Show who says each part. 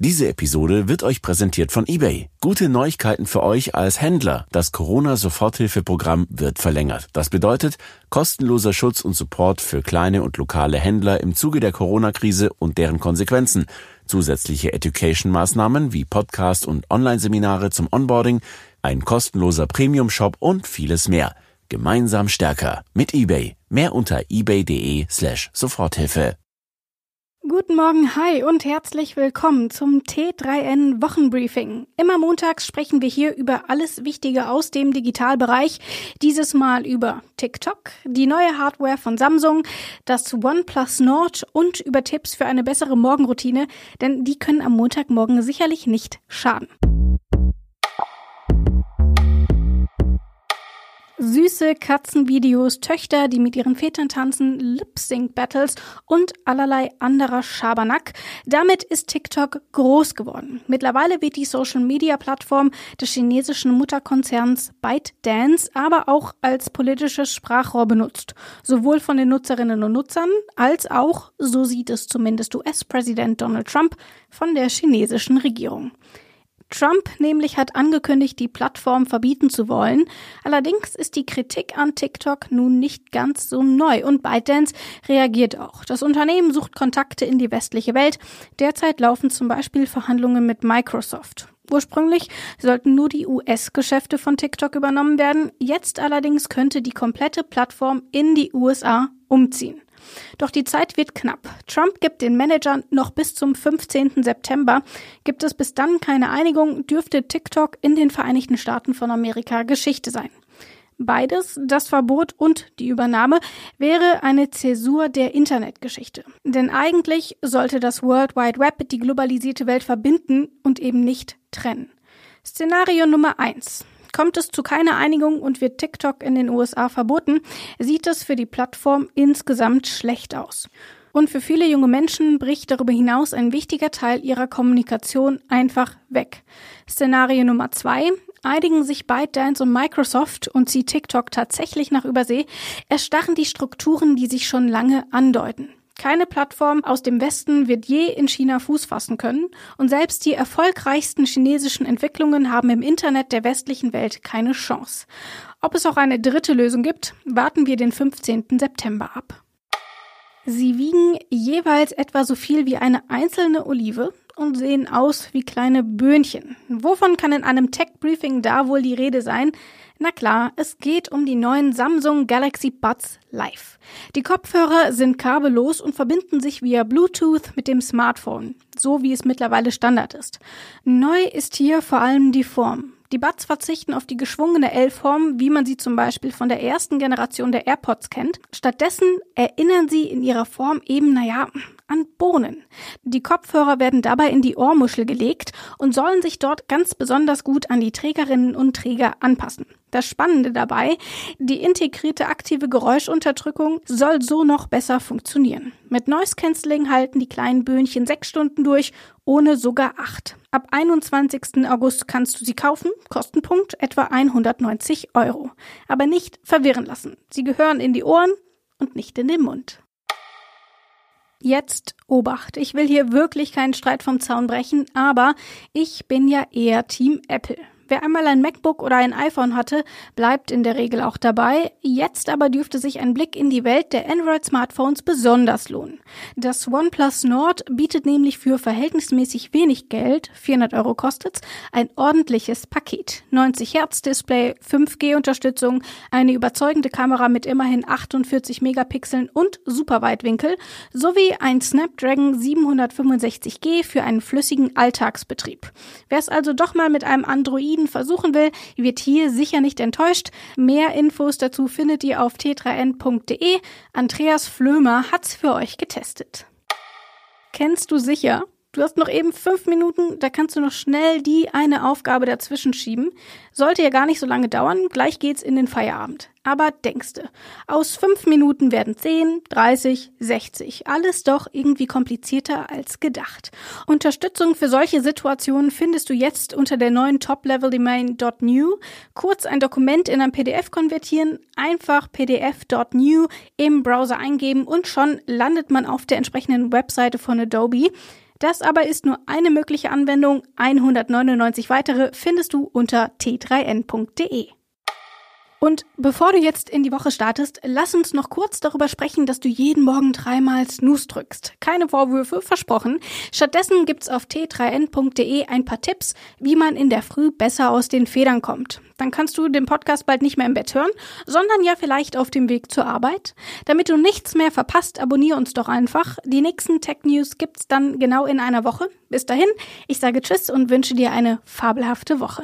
Speaker 1: Diese Episode wird euch präsentiert von eBay. Gute Neuigkeiten für euch als Händler. Das Corona-Soforthilfeprogramm wird verlängert. Das bedeutet kostenloser Schutz und Support für kleine und lokale Händler im Zuge der Corona-Krise und deren Konsequenzen. Zusätzliche Education-Maßnahmen wie Podcast und Online-Seminare zum Onboarding, ein kostenloser Premium-Shop und vieles mehr. Gemeinsam stärker mit eBay. Mehr unter ebay.de slash Soforthilfe.
Speaker 2: Guten Morgen, hi und herzlich willkommen zum T3N Wochenbriefing. Immer montags sprechen wir hier über alles Wichtige aus dem Digitalbereich. Dieses Mal über TikTok, die neue Hardware von Samsung, das OnePlus Nord und über Tipps für eine bessere Morgenroutine, denn die können am Montagmorgen sicherlich nicht schaden. Süße Katzenvideos, Töchter, die mit ihren Vätern tanzen, Lip-Sync-Battles und allerlei anderer Schabernack. Damit ist TikTok groß geworden. Mittlerweile wird die Social-Media-Plattform des chinesischen Mutterkonzerns ByteDance aber auch als politisches Sprachrohr benutzt. Sowohl von den Nutzerinnen und Nutzern als auch, so sieht es zumindest US-Präsident Donald Trump, von der chinesischen Regierung. Trump nämlich hat angekündigt, die Plattform verbieten zu wollen. Allerdings ist die Kritik an TikTok nun nicht ganz so neu und ByteDance reagiert auch. Das Unternehmen sucht Kontakte in die westliche Welt. Derzeit laufen zum Beispiel Verhandlungen mit Microsoft. Ursprünglich sollten nur die US-Geschäfte von TikTok übernommen werden. Jetzt allerdings könnte die komplette Plattform in die USA umziehen. Doch die Zeit wird knapp. Trump gibt den Managern noch bis zum 15. September. Gibt es bis dann keine Einigung, dürfte TikTok in den Vereinigten Staaten von Amerika Geschichte sein. Beides, das Verbot und die Übernahme, wäre eine Zäsur der Internetgeschichte. Denn eigentlich sollte das World Wide Web die globalisierte Welt verbinden und eben nicht trennen. Szenario Nummer eins. Kommt es zu keiner Einigung und wird TikTok in den USA verboten, sieht es für die Plattform insgesamt schlecht aus. Und für viele junge Menschen bricht darüber hinaus ein wichtiger Teil ihrer Kommunikation einfach weg. Szenario Nummer zwei. Einigen sich ByteDance und Microsoft und zieht TikTok tatsächlich nach Übersee, erstarren die Strukturen, die sich schon lange andeuten. Keine Plattform aus dem Westen wird je in China Fuß fassen können und selbst die erfolgreichsten chinesischen Entwicklungen haben im Internet der westlichen Welt keine Chance. Ob es auch eine dritte Lösung gibt, warten wir den 15. September ab. Sie wiegen jeweils etwa so viel wie eine einzelne Olive und sehen aus wie kleine Böhnchen. Wovon kann in einem Tech-Briefing da wohl die Rede sein? Na klar, es geht um die neuen Samsung Galaxy Buds Live. Die Kopfhörer sind kabellos und verbinden sich via Bluetooth mit dem Smartphone, so wie es mittlerweile Standard ist. Neu ist hier vor allem die Form. Die Buds verzichten auf die geschwungene L-Form, wie man sie zum Beispiel von der ersten Generation der AirPods kennt. Stattdessen erinnern sie in ihrer Form eben, naja, an Bohnen. Die Kopfhörer werden dabei in die Ohrmuschel gelegt und sollen sich dort ganz besonders gut an die Trägerinnen und Träger anpassen. Das Spannende dabei, die integrierte aktive Geräuschunterdrückung soll so noch besser funktionieren. Mit Noise Cancelling halten die kleinen Böhnchen sechs Stunden durch, ohne sogar acht. Ab 21. August kannst du sie kaufen, Kostenpunkt etwa 190 Euro. Aber nicht verwirren lassen. Sie gehören in die Ohren und nicht in den Mund. Jetzt Obacht, ich will hier wirklich keinen Streit vom Zaun brechen, aber ich bin ja eher Team Apple. Wer einmal ein MacBook oder ein iPhone hatte, bleibt in der Regel auch dabei. Jetzt aber dürfte sich ein Blick in die Welt der Android-Smartphones besonders lohnen. Das OnePlus Nord bietet nämlich für verhältnismäßig wenig Geld, 400 Euro kostet's, ein ordentliches Paket. 90 Hertz Display, 5G-Unterstützung, eine überzeugende Kamera mit immerhin 48 Megapixeln und Superweitwinkel sowie ein Snapdragon 765G für einen flüssigen Alltagsbetrieb. Wer es also doch mal mit einem Android Frieden versuchen will, wird hier sicher nicht enttäuscht. Mehr Infos dazu findet ihr auf t3n.de. Andreas Flömer hat's für euch getestet. Kennst du sicher? Du hast noch eben fünf Minuten, da kannst du noch schnell die eine Aufgabe dazwischen schieben. Sollte ja gar nicht so lange dauern, gleich geht's in den Feierabend. Aber denkste, aus fünf Minuten werden zehn, dreißig, sechzig. Alles doch irgendwie komplizierter als gedacht. Unterstützung für solche Situationen findest du jetzt unter der neuen Top-Level-Domain.new. Kurz ein Dokument in ein PDF konvertieren, einfach pdf.new im Browser eingeben und schon landet man auf der entsprechenden Webseite von Adobe. Das aber ist nur eine mögliche Anwendung. 199 weitere findest du unter t3n.de. Und bevor du jetzt in die Woche startest, lass uns noch kurz darüber sprechen, dass du jeden Morgen dreimal Snooze drückst. Keine Vorwürfe, versprochen. Stattdessen gibt's auf t3n.de ein paar Tipps, wie man in der Früh besser aus den Federn kommt. Dann kannst du den Podcast bald nicht mehr im Bett hören, sondern ja vielleicht auf dem Weg zur Arbeit. Damit du nichts mehr verpasst, abonniere uns doch einfach. Die nächsten Tech News gibt's dann genau in einer Woche. Bis dahin, ich sage Tschüss und wünsche dir eine fabelhafte Woche.